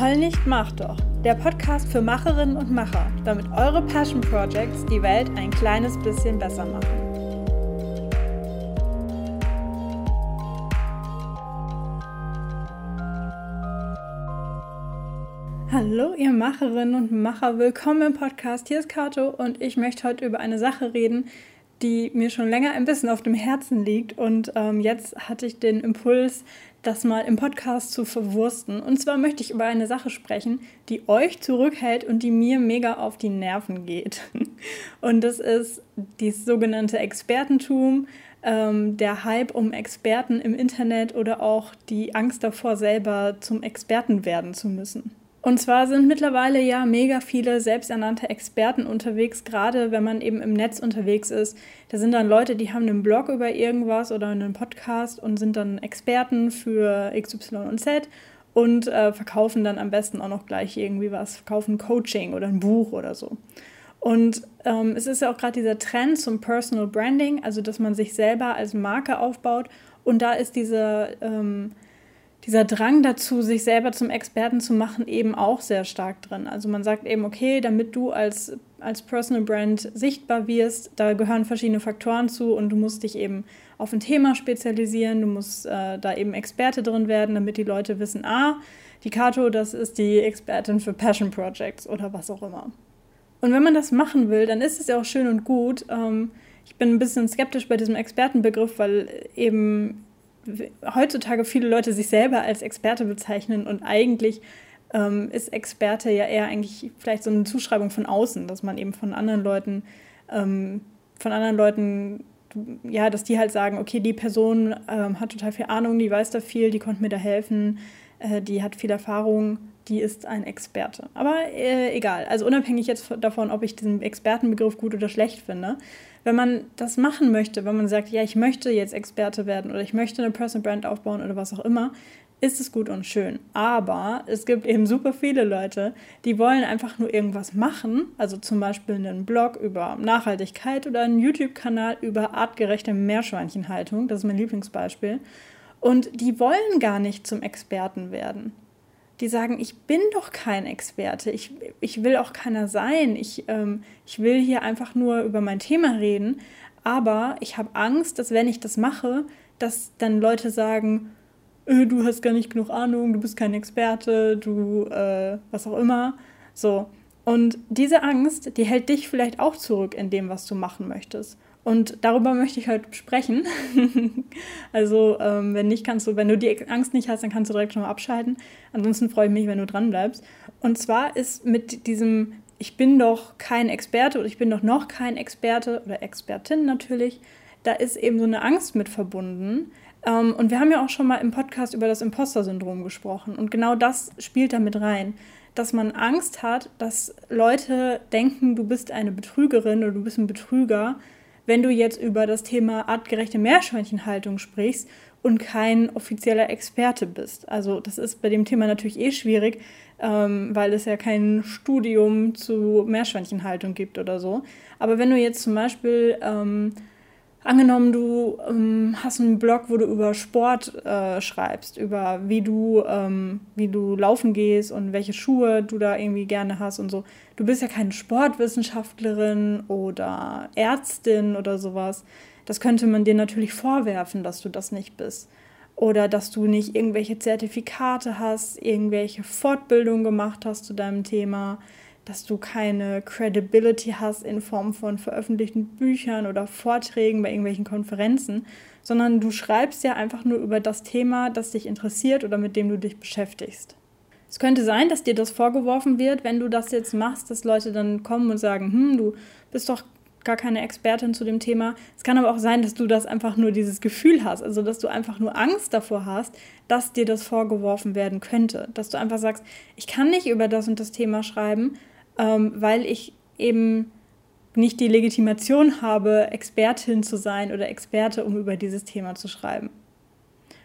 Heul nicht, mach doch. Der Podcast für Macherinnen und Macher, damit eure Passion Projects die Welt ein kleines bisschen besser machen. Hallo, ihr Macherinnen und Macher, willkommen im Podcast. Hier ist Kato und ich möchte heute über eine Sache reden, die mir schon länger ein bisschen auf dem Herzen liegt. Und ähm, jetzt hatte ich den Impuls, das mal im Podcast zu verwursten. Und zwar möchte ich über eine Sache sprechen, die euch zurückhält und die mir mega auf die Nerven geht. Und das ist dieses sogenannte Expertentum, ähm, der Hype um Experten im Internet oder auch die Angst davor, selber zum Experten werden zu müssen. Und zwar sind mittlerweile ja mega viele selbsternannte Experten unterwegs, gerade wenn man eben im Netz unterwegs ist. Da sind dann Leute, die haben einen Blog über irgendwas oder einen Podcast und sind dann Experten für XY und Z und äh, verkaufen dann am besten auch noch gleich irgendwie was, verkaufen Coaching oder ein Buch oder so. Und ähm, es ist ja auch gerade dieser Trend zum Personal Branding, also dass man sich selber als Marke aufbaut. Und da ist diese ähm, dieser Drang dazu, sich selber zum Experten zu machen, eben auch sehr stark drin. Also man sagt eben, okay, damit du als, als Personal Brand sichtbar wirst, da gehören verschiedene Faktoren zu und du musst dich eben auf ein Thema spezialisieren, du musst äh, da eben Experte drin werden, damit die Leute wissen, ah, die Kato, das ist die Expertin für Passion Projects oder was auch immer. Und wenn man das machen will, dann ist es ja auch schön und gut. Ähm, ich bin ein bisschen skeptisch bei diesem Expertenbegriff, weil eben heutzutage viele Leute sich selber als Experte bezeichnen und eigentlich ähm, ist Experte ja eher eigentlich vielleicht so eine Zuschreibung von außen, dass man eben von anderen Leuten, ähm, von anderen Leuten, ja, dass die halt sagen, okay, die Person ähm, hat total viel Ahnung, die weiß da viel, die konnte mir da helfen, äh, die hat viel Erfahrung, die ist ein Experte. Aber äh, egal, also unabhängig jetzt davon, ob ich diesen Expertenbegriff gut oder schlecht finde, wenn man das machen möchte, wenn man sagt, ja, ich möchte jetzt Experte werden oder ich möchte eine Personal Brand aufbauen oder was auch immer, ist es gut und schön. Aber es gibt eben super viele Leute, die wollen einfach nur irgendwas machen, also zum Beispiel einen Blog über Nachhaltigkeit oder einen YouTube-Kanal über artgerechte Meerschweinchenhaltung, das ist mein Lieblingsbeispiel. Und die wollen gar nicht zum Experten werden die sagen, ich bin doch kein Experte, ich, ich will auch keiner sein, ich, ähm, ich will hier einfach nur über mein Thema reden, aber ich habe Angst, dass wenn ich das mache, dass dann Leute sagen, äh, du hast gar nicht genug Ahnung, du bist kein Experte, du äh, was auch immer. So. Und diese Angst, die hält dich vielleicht auch zurück in dem, was du machen möchtest. Und darüber möchte ich heute sprechen. also, ähm, wenn nicht, kannst du, wenn du die Angst nicht hast, dann kannst du direkt schon mal abschalten. Ansonsten freue ich mich, wenn du dran bleibst. Und zwar ist mit diesem, ich bin doch kein Experte oder ich bin doch noch kein Experte oder Expertin natürlich, da ist eben so eine Angst mit verbunden. Ähm, und wir haben ja auch schon mal im Podcast über das Imposter-Syndrom gesprochen. Und genau das spielt da mit rein dass man Angst hat, dass Leute denken, du bist eine Betrügerin oder du bist ein Betrüger, wenn du jetzt über das Thema artgerechte Meerschweinchenhaltung sprichst und kein offizieller Experte bist. Also das ist bei dem Thema natürlich eh schwierig, ähm, weil es ja kein Studium zu Meerschweinchenhaltung gibt oder so. Aber wenn du jetzt zum Beispiel ähm, Angenommen, du ähm, hast einen Blog, wo du über Sport äh, schreibst, über wie du, ähm, wie du laufen gehst und welche Schuhe du da irgendwie gerne hast und so. Du bist ja keine Sportwissenschaftlerin oder Ärztin oder sowas. Das könnte man dir natürlich vorwerfen, dass du das nicht bist. Oder dass du nicht irgendwelche Zertifikate hast, irgendwelche Fortbildungen gemacht hast zu deinem Thema dass du keine Credibility hast in Form von veröffentlichten Büchern oder Vorträgen bei irgendwelchen Konferenzen, sondern du schreibst ja einfach nur über das Thema, das dich interessiert oder mit dem du dich beschäftigst. Es könnte sein, dass dir das vorgeworfen wird, wenn du das jetzt machst, dass Leute dann kommen und sagen, hm, du bist doch gar keine Expertin zu dem Thema. Es kann aber auch sein, dass du das einfach nur dieses Gefühl hast, also dass du einfach nur Angst davor hast, dass dir das vorgeworfen werden könnte. Dass du einfach sagst, ich kann nicht über das und das Thema schreiben, ähm, weil ich eben nicht die Legitimation habe, Expertin zu sein oder Experte, um über dieses Thema zu schreiben.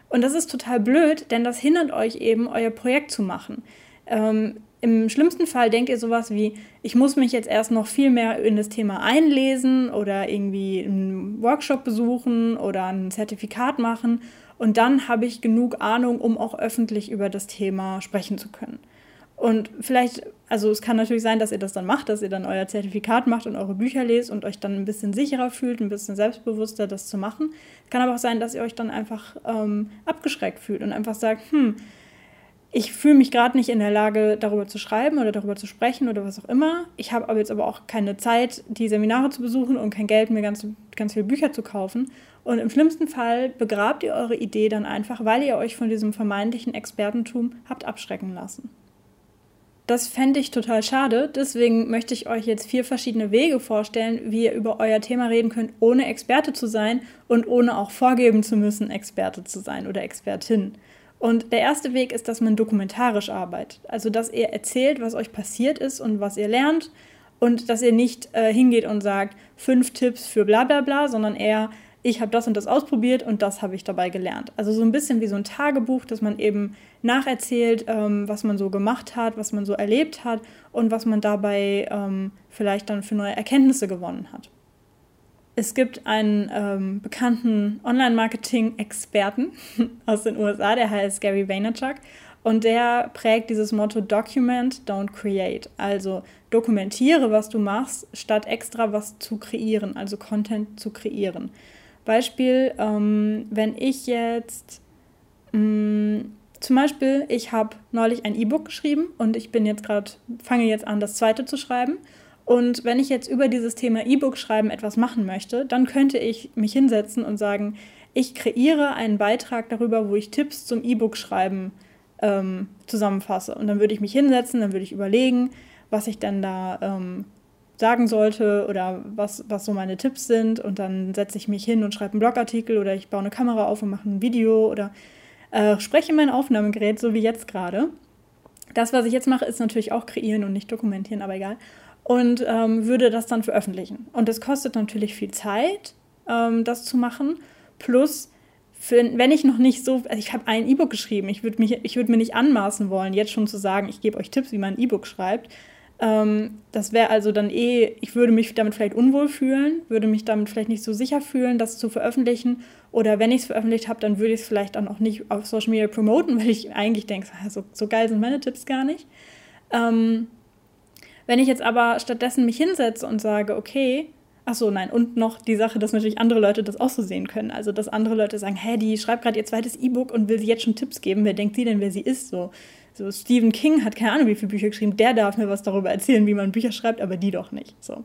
Und das ist total blöd, denn das hindert euch eben, euer Projekt zu machen. Ähm, Im schlimmsten Fall denkt ihr sowas wie, ich muss mich jetzt erst noch viel mehr in das Thema einlesen oder irgendwie einen Workshop besuchen oder ein Zertifikat machen und dann habe ich genug Ahnung, um auch öffentlich über das Thema sprechen zu können. Und vielleicht, also es kann natürlich sein, dass ihr das dann macht, dass ihr dann euer Zertifikat macht und eure Bücher lest und euch dann ein bisschen sicherer fühlt, ein bisschen selbstbewusster, das zu machen. Kann aber auch sein, dass ihr euch dann einfach ähm, abgeschreckt fühlt und einfach sagt, hm, ich fühle mich gerade nicht in der Lage, darüber zu schreiben oder darüber zu sprechen oder was auch immer. Ich habe aber jetzt aber auch keine Zeit, die Seminare zu besuchen und kein Geld, mir ganz, ganz viele Bücher zu kaufen. Und im schlimmsten Fall begrabt ihr eure Idee dann einfach, weil ihr euch von diesem vermeintlichen Expertentum habt abschrecken lassen. Das fände ich total schade. Deswegen möchte ich euch jetzt vier verschiedene Wege vorstellen, wie ihr über euer Thema reden könnt, ohne Experte zu sein und ohne auch vorgeben zu müssen, Experte zu sein oder Expertin. Und der erste Weg ist, dass man dokumentarisch arbeitet. Also, dass ihr erzählt, was euch passiert ist und was ihr lernt. Und dass ihr nicht äh, hingeht und sagt, fünf Tipps für bla bla bla, sondern eher, ich habe das und das ausprobiert und das habe ich dabei gelernt. Also so ein bisschen wie so ein Tagebuch, dass man eben nacherzählt, ähm, was man so gemacht hat, was man so erlebt hat und was man dabei ähm, vielleicht dann für neue Erkenntnisse gewonnen hat es gibt einen ähm, bekannten Online-Marketing-Experten aus den USA, der heißt Gary Vaynerchuk. Und der prägt dieses Motto Document, don't create. Also dokumentiere, was du machst, statt extra was zu kreieren, also Content zu kreieren. Beispiel, ähm, wenn ich jetzt mh, mm, zum Beispiel, ich habe neulich ein E-Book geschrieben und ich bin jetzt gerade, fange jetzt an, das zweite zu schreiben. Und wenn ich jetzt über dieses Thema E-Book schreiben etwas machen möchte, dann könnte ich mich hinsetzen und sagen, ich kreiere einen Beitrag darüber, wo ich Tipps zum E-Book schreiben ähm, zusammenfasse. Und dann würde ich mich hinsetzen, dann würde ich überlegen, was ich denn da ähm, sagen sollte oder was, was so meine Tipps sind. Und dann setze ich mich hin und schreibe einen Blogartikel oder ich baue eine Kamera auf und mache ein Video oder äh, spreche mein Aufnahmegerät, so wie jetzt gerade. Das, was ich jetzt mache, ist natürlich auch kreieren und nicht dokumentieren, aber egal und ähm, würde das dann veröffentlichen. Und das kostet natürlich viel Zeit, ähm, das zu machen. Plus, für, wenn ich noch nicht so, also ich habe ein E-Book geschrieben, ich würde würd mir nicht anmaßen wollen, jetzt schon zu sagen, ich gebe euch Tipps, wie man ein E-Book schreibt. Ähm, das wäre also dann eh, ich würde mich damit vielleicht unwohl fühlen, würde mich damit vielleicht nicht so sicher fühlen, das zu veröffentlichen. Oder wenn ich es veröffentlicht habe, dann würde ich es vielleicht dann auch nicht auf Social Media promoten, weil ich eigentlich denke, so, so geil sind meine Tipps gar nicht. Ähm, wenn ich jetzt aber stattdessen mich hinsetze und sage, okay, ach so, nein, und noch die Sache, dass natürlich andere Leute das auch so sehen können. Also, dass andere Leute sagen, hä, die schreibt gerade ihr zweites E-Book und will sie jetzt schon Tipps geben. Wer denkt sie denn, wer sie ist? So, so Stephen King hat keine Ahnung, wie viele Bücher geschrieben. Der darf mir was darüber erzählen, wie man Bücher schreibt, aber die doch nicht. So.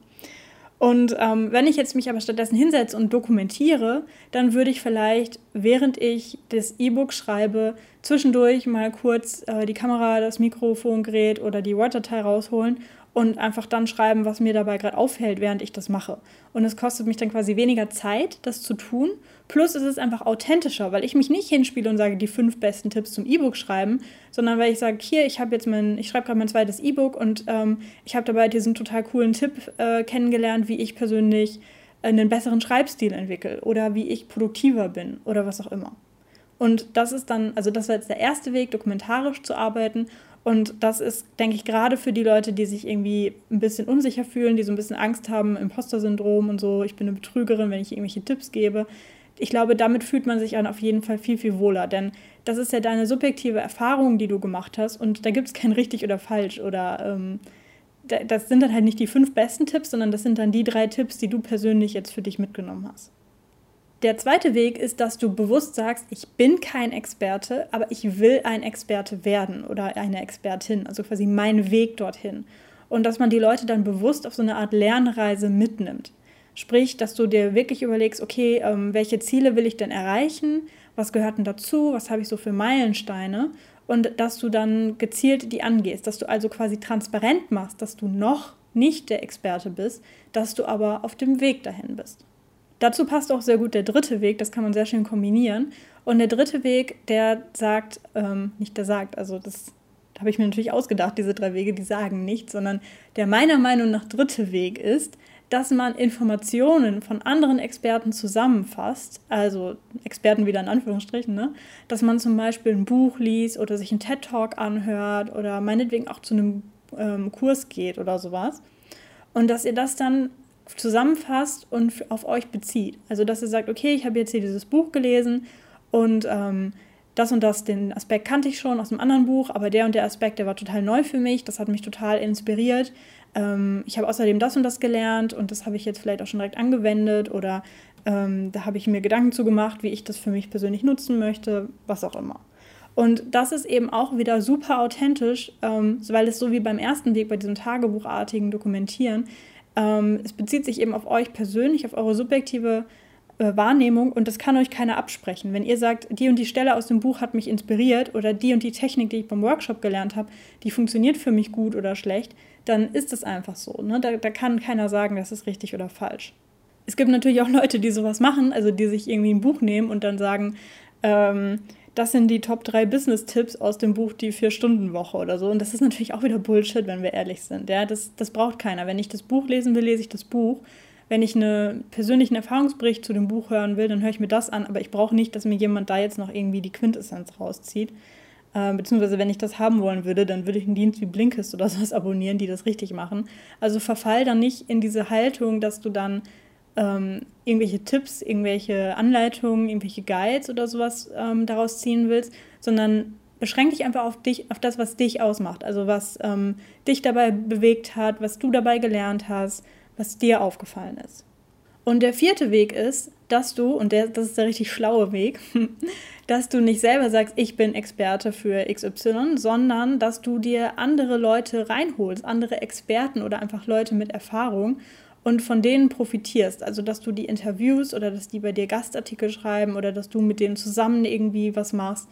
Und ähm, wenn ich jetzt mich aber stattdessen hinsetze und dokumentiere, dann würde ich vielleicht, während ich das E-Book schreibe, zwischendurch mal kurz äh, die Kamera, das Mikrofongerät oder die Word-Datei rausholen und einfach dann schreiben, was mir dabei gerade auffällt, während ich das mache. Und es kostet mich dann quasi weniger Zeit, das zu tun. Plus es ist einfach authentischer, weil ich mich nicht hinspiele und sage, die fünf besten Tipps zum E-Book schreiben, sondern weil ich sage, hier, ich habe jetzt mein, ich schreibe gerade mein zweites E-Book und ähm, ich habe dabei diesen total coolen Tipp äh, kennengelernt, wie ich persönlich einen besseren Schreibstil entwickle oder wie ich produktiver bin oder was auch immer. Und das ist dann, also das war jetzt der erste Weg, dokumentarisch zu arbeiten. Und das ist, denke ich, gerade für die Leute, die sich irgendwie ein bisschen unsicher fühlen, die so ein bisschen Angst haben, Imposter-Syndrom und so, ich bin eine Betrügerin, wenn ich irgendwelche Tipps gebe. Ich glaube, damit fühlt man sich dann auf jeden Fall viel, viel wohler. Denn das ist ja deine subjektive Erfahrung, die du gemacht hast. Und da gibt es kein richtig oder falsch. Oder ähm, das sind dann halt nicht die fünf besten Tipps, sondern das sind dann die drei Tipps, die du persönlich jetzt für dich mitgenommen hast. Der zweite Weg ist, dass du bewusst sagst, ich bin kein Experte, aber ich will ein Experte werden oder eine Expertin, also quasi mein Weg dorthin. Und dass man die Leute dann bewusst auf so eine Art Lernreise mitnimmt. Sprich, dass du dir wirklich überlegst, okay, ähm, welche Ziele will ich denn erreichen? Was gehört denn dazu? Was habe ich so für Meilensteine? Und dass du dann gezielt die angehst, dass du also quasi transparent machst, dass du noch nicht der Experte bist, dass du aber auf dem Weg dahin bist. Dazu passt auch sehr gut der dritte Weg, das kann man sehr schön kombinieren. Und der dritte Weg, der sagt, ähm, nicht der sagt, also das habe ich mir natürlich ausgedacht, diese drei Wege, die sagen nicht, sondern der meiner Meinung nach dritte Weg ist, dass man Informationen von anderen Experten zusammenfasst, also Experten wieder in Anführungsstrichen, ne? dass man zum Beispiel ein Buch liest oder sich einen TED-Talk anhört oder meinetwegen auch zu einem ähm, Kurs geht oder sowas. Und dass ihr das dann zusammenfasst und auf euch bezieht. Also dass ihr sagt, okay, ich habe jetzt hier dieses Buch gelesen und ähm, das und das, den Aspekt kannte ich schon aus einem anderen Buch, aber der und der Aspekt, der war total neu für mich, das hat mich total inspiriert. Ähm, ich habe außerdem das und das gelernt und das habe ich jetzt vielleicht auch schon direkt angewendet oder ähm, da habe ich mir Gedanken zu gemacht, wie ich das für mich persönlich nutzen möchte, was auch immer. Und das ist eben auch wieder super authentisch, ähm, weil es so wie beim ersten Weg bei diesem Tagebuchartigen Dokumentieren, ähm, es bezieht sich eben auf euch persönlich, auf eure subjektive äh, Wahrnehmung und das kann euch keiner absprechen. Wenn ihr sagt, die und die Stelle aus dem Buch hat mich inspiriert oder die und die Technik, die ich beim Workshop gelernt habe, die funktioniert für mich gut oder schlecht, dann ist es einfach so. Ne? Da, da kann keiner sagen, das ist richtig oder falsch. Es gibt natürlich auch Leute, die sowas machen, also die sich irgendwie ein Buch nehmen und dann sagen, ähm, das sind die Top 3 Business-Tipps aus dem Buch Die Vier-Stunden-Woche oder so. Und das ist natürlich auch wieder Bullshit, wenn wir ehrlich sind. Ja, das, das braucht keiner. Wenn ich das Buch lesen will, lese ich das Buch wenn ich einen persönlichen Erfahrungsbericht zu dem Buch hören will, dann höre ich mir das an, aber ich brauche nicht, dass mir jemand da jetzt noch irgendwie die Quintessenz rauszieht. Äh, beziehungsweise, wenn ich das haben wollen würde, dann würde ich einen Dienst wie Blinkist oder sowas abonnieren, die das richtig machen. Also verfall dann nicht in diese Haltung, dass du dann ähm, irgendwelche Tipps, irgendwelche Anleitungen, irgendwelche Guides oder sowas ähm, daraus ziehen willst, sondern beschränk dich einfach auf dich, auf das, was dich ausmacht. Also was ähm, dich dabei bewegt hat, was du dabei gelernt hast, was dir aufgefallen ist. Und der vierte Weg ist, dass du, und der, das ist der richtig schlaue Weg, dass du nicht selber sagst, ich bin Experte für XY, sondern dass du dir andere Leute reinholst, andere Experten oder einfach Leute mit Erfahrung und von denen profitierst. Also, dass du die Interviews oder dass die bei dir Gastartikel schreiben oder dass du mit denen zusammen irgendwie was machst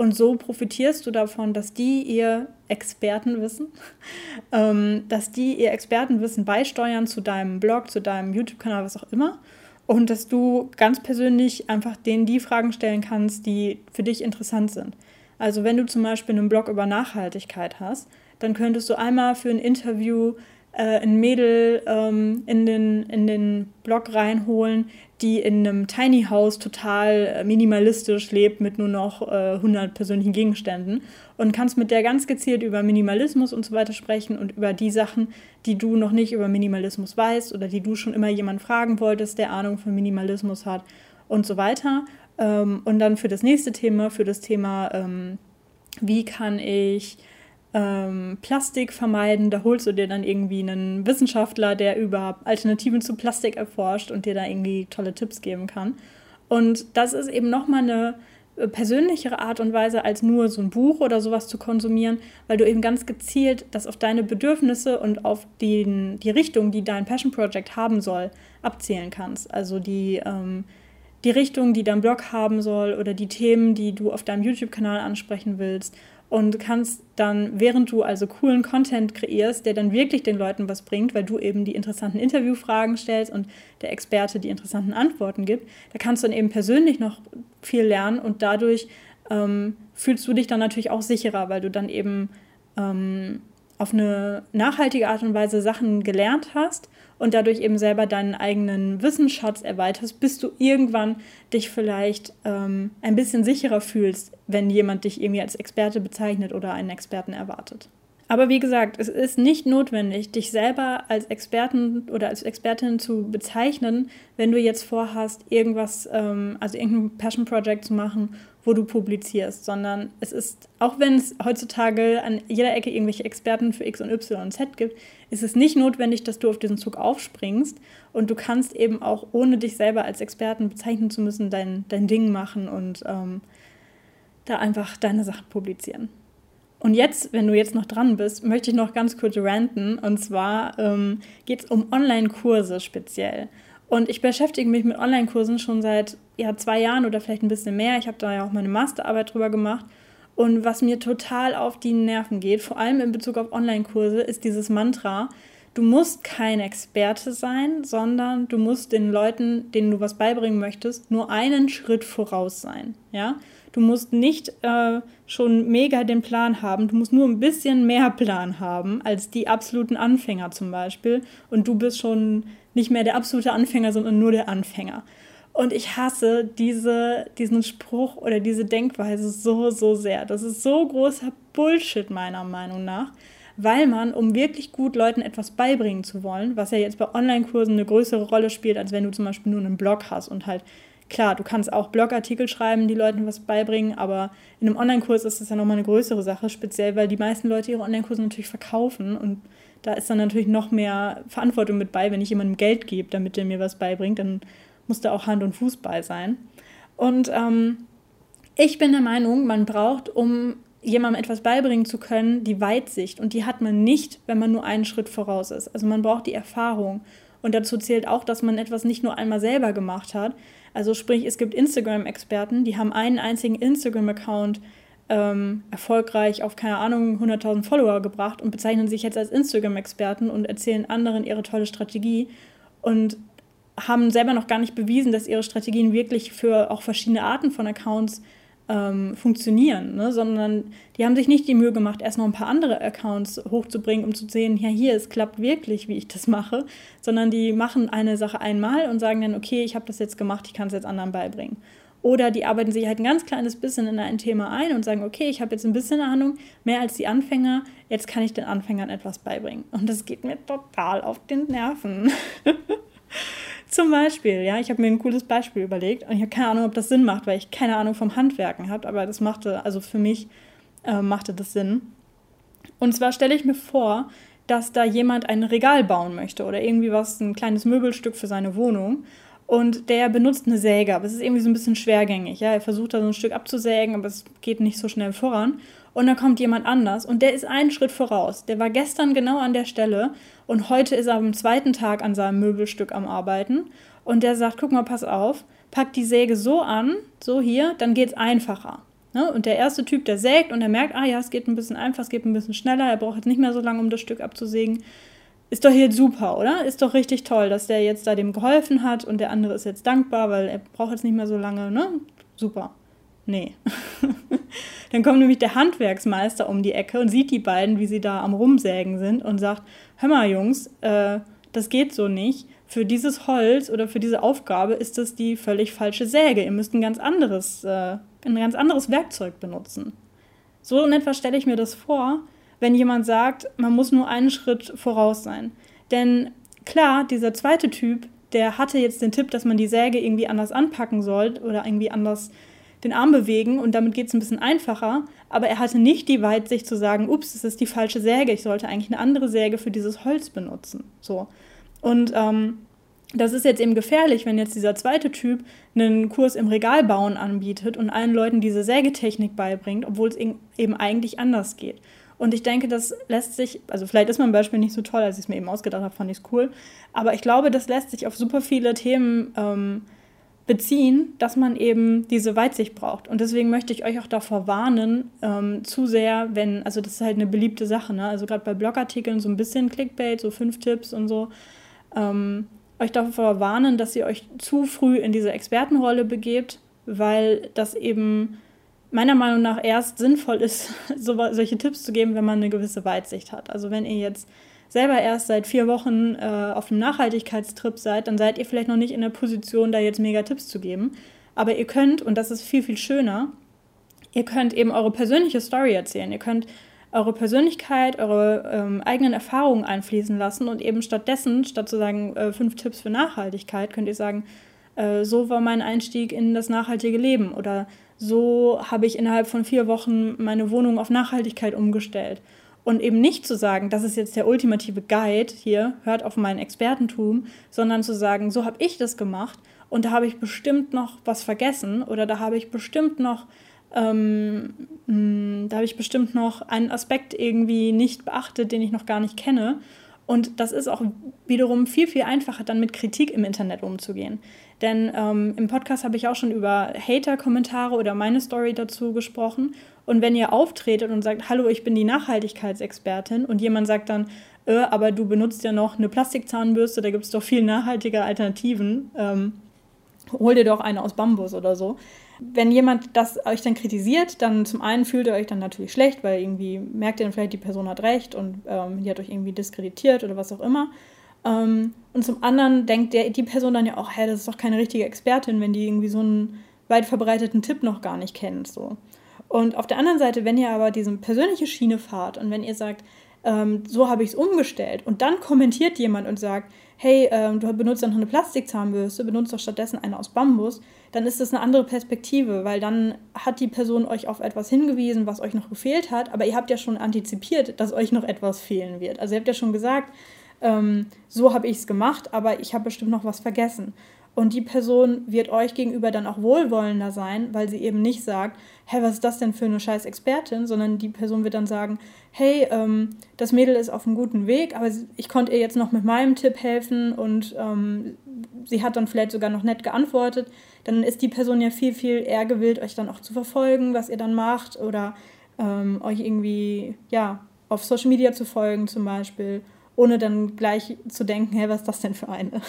und so profitierst du davon, dass die ihr Expertenwissen, ähm, dass die ihr Expertenwissen beisteuern zu deinem Blog, zu deinem YouTube-Kanal, was auch immer. Und dass du ganz persönlich einfach denen die Fragen stellen kannst, die für dich interessant sind. Also wenn du zum Beispiel einen Blog über Nachhaltigkeit hast, dann könntest du einmal für ein Interview äh, ein Mädel ähm, in, den, in den Blog reinholen, die in einem Tiny House total äh, minimalistisch lebt mit nur noch äh, 100 persönlichen Gegenständen und kannst mit der ganz gezielt über Minimalismus und so weiter sprechen und über die Sachen, die du noch nicht über Minimalismus weißt oder die du schon immer jemand fragen wolltest, der Ahnung von Minimalismus hat und so weiter. Ähm, und dann für das nächste Thema, für das Thema, ähm, wie kann ich ähm, Plastik vermeiden. Da holst du dir dann irgendwie einen Wissenschaftler, der über Alternativen zu Plastik erforscht und dir da irgendwie tolle Tipps geben kann. Und das ist eben nochmal eine äh, persönlichere Art und Weise, als nur so ein Buch oder sowas zu konsumieren, weil du eben ganz gezielt das auf deine Bedürfnisse und auf den, die Richtung, die dein Passion Project haben soll, abzählen kannst. Also die, ähm, die Richtung, die dein Blog haben soll oder die Themen, die du auf deinem YouTube-Kanal ansprechen willst und kannst dann, während du also coolen Content kreierst, der dann wirklich den Leuten was bringt, weil du eben die interessanten Interviewfragen stellst und der Experte die interessanten Antworten gibt, da kannst du dann eben persönlich noch viel lernen und dadurch ähm, fühlst du dich dann natürlich auch sicherer, weil du dann eben ähm, auf eine nachhaltige Art und Weise Sachen gelernt hast und dadurch eben selber deinen eigenen Wissensschatz erweiterst, bis du irgendwann dich vielleicht ähm, ein bisschen sicherer fühlst, wenn jemand dich irgendwie als Experte bezeichnet oder einen Experten erwartet. Aber wie gesagt, es ist nicht notwendig, dich selber als Experten oder als Expertin zu bezeichnen, wenn du jetzt vorhast, irgendwas, ähm, also irgendein Passion Project zu machen wo du publizierst, sondern es ist, auch wenn es heutzutage an jeder Ecke irgendwelche Experten für X und Y und Z gibt, ist es nicht notwendig, dass du auf diesen Zug aufspringst und du kannst eben auch, ohne dich selber als Experten bezeichnen zu müssen, dein, dein Ding machen und ähm, da einfach deine Sachen publizieren. Und jetzt, wenn du jetzt noch dran bist, möchte ich noch ganz kurz ranten. Und zwar ähm, geht es um Online-Kurse speziell. Und ich beschäftige mich mit Online-Kursen schon seit ja, zwei Jahren oder vielleicht ein bisschen mehr. Ich habe da ja auch meine Masterarbeit drüber gemacht. Und was mir total auf die Nerven geht, vor allem in Bezug auf Online-Kurse, ist dieses Mantra, du musst kein Experte sein, sondern du musst den Leuten, denen du was beibringen möchtest, nur einen Schritt voraus sein. Ja? Du musst nicht äh, schon mega den Plan haben, du musst nur ein bisschen mehr Plan haben als die absoluten Anfänger zum Beispiel. Und du bist schon nicht mehr der absolute Anfänger, sondern nur der Anfänger. Und ich hasse diese, diesen Spruch oder diese Denkweise so, so sehr. Das ist so großer Bullshit meiner Meinung nach, weil man, um wirklich gut Leuten etwas beibringen zu wollen, was ja jetzt bei Online-Kursen eine größere Rolle spielt, als wenn du zum Beispiel nur einen Blog hast und halt klar, du kannst auch Blogartikel schreiben, die Leuten was beibringen, aber in einem Online-Kurs ist das ja nochmal eine größere Sache, speziell weil die meisten Leute ihre Online-Kurse natürlich verkaufen und da ist dann natürlich noch mehr Verantwortung mit bei, wenn ich jemandem Geld gebe, damit der mir was beibringt, dann muss da auch Hand und Fuß bei sein. Und ähm, ich bin der Meinung, man braucht, um jemandem etwas beibringen zu können, die Weitsicht. Und die hat man nicht, wenn man nur einen Schritt voraus ist. Also man braucht die Erfahrung. Und dazu zählt auch, dass man etwas nicht nur einmal selber gemacht hat. Also sprich, es gibt Instagram-Experten, die haben einen einzigen Instagram-Account ähm, erfolgreich auf, keine Ahnung, 100.000 Follower gebracht und bezeichnen sich jetzt als Instagram-Experten und erzählen anderen ihre tolle Strategie und haben selber noch gar nicht bewiesen, dass ihre Strategien wirklich für auch verschiedene Arten von Accounts ähm, funktionieren, ne? sondern die haben sich nicht die Mühe gemacht, erst noch ein paar andere Accounts hochzubringen, um zu sehen, ja, hier, es klappt wirklich, wie ich das mache, sondern die machen eine Sache einmal und sagen dann, okay, ich habe das jetzt gemacht, ich kann es jetzt anderen beibringen. Oder die arbeiten sich halt ein ganz kleines bisschen in ein Thema ein und sagen, okay, ich habe jetzt ein bisschen Ahnung, mehr als die Anfänger, jetzt kann ich den Anfängern etwas beibringen. Und das geht mir total auf den Nerven. Zum Beispiel, ja, ich habe mir ein cooles Beispiel überlegt und ich habe keine Ahnung, ob das Sinn macht, weil ich keine Ahnung vom Handwerken habe, aber das machte, also für mich äh, machte das Sinn. Und zwar stelle ich mir vor, dass da jemand ein Regal bauen möchte oder irgendwie was, ein kleines Möbelstück für seine Wohnung. Und der benutzt eine Säge, aber es ist irgendwie so ein bisschen schwergängig. Ja? Er versucht da so ein Stück abzusägen, aber es geht nicht so schnell voran. Und dann kommt jemand anders und der ist einen Schritt voraus. Der war gestern genau an der Stelle und heute ist er am zweiten Tag an seinem Möbelstück am Arbeiten. Und der sagt, guck mal, pass auf, pack die Säge so an, so hier, dann geht es einfacher. Ne? Und der erste Typ, der sägt und er merkt, ah ja, es geht ein bisschen einfacher, es geht ein bisschen schneller, er braucht jetzt nicht mehr so lange, um das Stück abzusägen. Ist doch jetzt super, oder? Ist doch richtig toll, dass der jetzt da dem geholfen hat und der andere ist jetzt dankbar, weil er braucht jetzt nicht mehr so lange, ne? Super. Nee. Dann kommt nämlich der Handwerksmeister um die Ecke und sieht die beiden, wie sie da am Rumsägen sind und sagt: Hör mal, Jungs, äh, das geht so nicht. Für dieses Holz oder für diese Aufgabe ist das die völlig falsche Säge. Ihr müsst ein ganz anderes, äh, ein ganz anderes Werkzeug benutzen. So in etwa stelle ich mir das vor, wenn jemand sagt, man muss nur einen Schritt voraus sein. Denn klar, dieser zweite Typ, der hatte jetzt den Tipp, dass man die Säge irgendwie anders anpacken soll oder irgendwie anders den Arm bewegen und damit geht es ein bisschen einfacher. Aber er hatte nicht die Weitsicht zu sagen, ups, das ist die falsche Säge, ich sollte eigentlich eine andere Säge für dieses Holz benutzen. So. Und ähm, das ist jetzt eben gefährlich, wenn jetzt dieser zweite Typ einen Kurs im Regalbauen anbietet und allen Leuten diese Sägetechnik beibringt, obwohl es eben eigentlich anders geht. Und ich denke, das lässt sich, also vielleicht ist mein Beispiel nicht so toll, als ich es mir eben ausgedacht habe, fand ich es cool. Aber ich glaube, das lässt sich auf super viele Themen ähm, beziehen, dass man eben diese Weitsicht braucht. Und deswegen möchte ich euch auch davor warnen, ähm, zu sehr, wenn, also das ist halt eine beliebte Sache, ne? also gerade bei Blogartikeln so ein bisschen Clickbait, so fünf Tipps und so, ähm, euch davor warnen, dass ihr euch zu früh in diese Expertenrolle begebt, weil das eben meiner Meinung nach erst sinnvoll ist, so, solche Tipps zu geben, wenn man eine gewisse Weitsicht hat. Also wenn ihr jetzt selber erst seit vier Wochen äh, auf einem Nachhaltigkeitstrip seid, dann seid ihr vielleicht noch nicht in der Position, da jetzt mega Tipps zu geben. Aber ihr könnt, und das ist viel, viel schöner, ihr könnt eben eure persönliche Story erzählen. Ihr könnt eure Persönlichkeit, eure ähm, eigenen Erfahrungen einfließen lassen und eben stattdessen, statt zu sagen, äh, fünf Tipps für Nachhaltigkeit, könnt ihr sagen, äh, so war mein Einstieg in das nachhaltige Leben oder so habe ich innerhalb von vier Wochen meine Wohnung auf Nachhaltigkeit umgestellt und eben nicht zu sagen, das ist jetzt der ultimative Guide hier, hört auf mein Expertentum, sondern zu sagen, so habe ich das gemacht und da habe ich bestimmt noch was vergessen oder da habe ich bestimmt noch ähm, hm, da habe ich bestimmt noch einen Aspekt irgendwie nicht beachtet, den ich noch gar nicht kenne. Und das ist auch wiederum viel, viel einfacher, dann mit Kritik im Internet umzugehen. Denn ähm, im Podcast habe ich auch schon über Hater-Kommentare oder meine Story dazu gesprochen. Und wenn ihr auftretet und sagt, hallo, ich bin die Nachhaltigkeitsexpertin und jemand sagt dann, äh, aber du benutzt ja noch eine Plastikzahnbürste, da gibt es doch viel nachhaltige Alternativen, ähm, hol dir doch eine aus Bambus oder so. Wenn jemand das euch dann kritisiert, dann zum einen fühlt ihr euch dann natürlich schlecht, weil irgendwie merkt ihr dann vielleicht, die Person hat recht und ähm, die hat euch irgendwie diskreditiert oder was auch immer. Ähm, und zum anderen denkt der, die Person dann ja auch, hä, das ist doch keine richtige Expertin, wenn die irgendwie so einen weit verbreiteten Tipp noch gar nicht kennt. So. Und auf der anderen Seite, wenn ihr aber diese persönliche Schiene fahrt und wenn ihr sagt, ähm, so habe ich es umgestellt und dann kommentiert jemand und sagt, hey, ähm, du benutzt dann noch eine Plastikzahnbürste, benutzt doch stattdessen eine aus Bambus, dann ist das eine andere Perspektive, weil dann hat die Person euch auf etwas hingewiesen, was euch noch gefehlt hat, aber ihr habt ja schon antizipiert, dass euch noch etwas fehlen wird. Also ihr habt ja schon gesagt, ähm, so habe ich es gemacht, aber ich habe bestimmt noch was vergessen. Und die Person wird euch gegenüber dann auch wohlwollender sein, weil sie eben nicht sagt, hä, was ist das denn für eine scheiß Expertin, sondern die Person wird dann sagen, hey, ähm, das Mädel ist auf einem guten Weg, aber ich konnte ihr jetzt noch mit meinem Tipp helfen und ähm, sie hat dann vielleicht sogar noch nett geantwortet. Dann ist die Person ja viel, viel eher gewillt, euch dann auch zu verfolgen, was ihr dann macht oder ähm, euch irgendwie, ja, auf Social Media zu folgen zum Beispiel, ohne dann gleich zu denken, hey, was ist das denn für eine?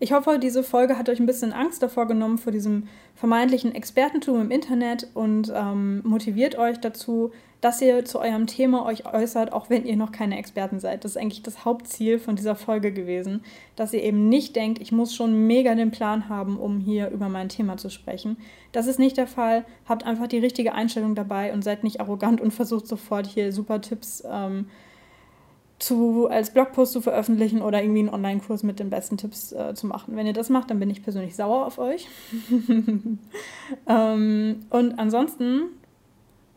Ich hoffe, diese Folge hat euch ein bisschen Angst davor genommen, vor diesem vermeintlichen Expertentum im Internet und ähm, motiviert euch dazu, dass ihr zu eurem Thema euch äußert, auch wenn ihr noch keine Experten seid. Das ist eigentlich das Hauptziel von dieser Folge gewesen, dass ihr eben nicht denkt, ich muss schon mega den Plan haben, um hier über mein Thema zu sprechen. Das ist nicht der Fall. Habt einfach die richtige Einstellung dabei und seid nicht arrogant und versucht sofort hier super Tipps ähm, zu, als Blogpost zu veröffentlichen oder irgendwie einen Online-Kurs mit den besten Tipps äh, zu machen. Wenn ihr das macht, dann bin ich persönlich sauer auf euch. ähm, und ansonsten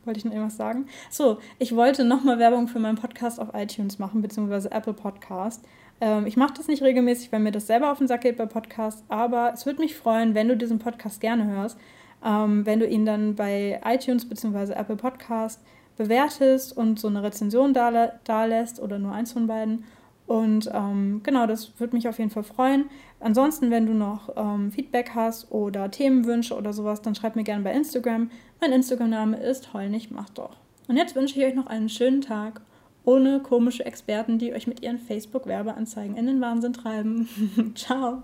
wollte ich noch irgendwas sagen. So, ich wollte nochmal Werbung für meinen Podcast auf iTunes machen, beziehungsweise Apple Podcast. Ähm, ich mache das nicht regelmäßig, weil mir das selber auf den Sack geht bei Podcasts, aber es würde mich freuen, wenn du diesen Podcast gerne hörst, ähm, wenn du ihn dann bei iTunes beziehungsweise Apple Podcast bewertest und so eine Rezension da, lässt oder nur eins von beiden. Und ähm, genau, das würde mich auf jeden Fall freuen. Ansonsten, wenn du noch ähm, Feedback hast oder Themenwünsche oder sowas, dann schreib mir gerne bei Instagram. Mein Instagram-Name ist heul mach doch. Und jetzt wünsche ich euch noch einen schönen Tag ohne komische Experten, die euch mit ihren Facebook-Werbeanzeigen in den Wahnsinn treiben. Ciao.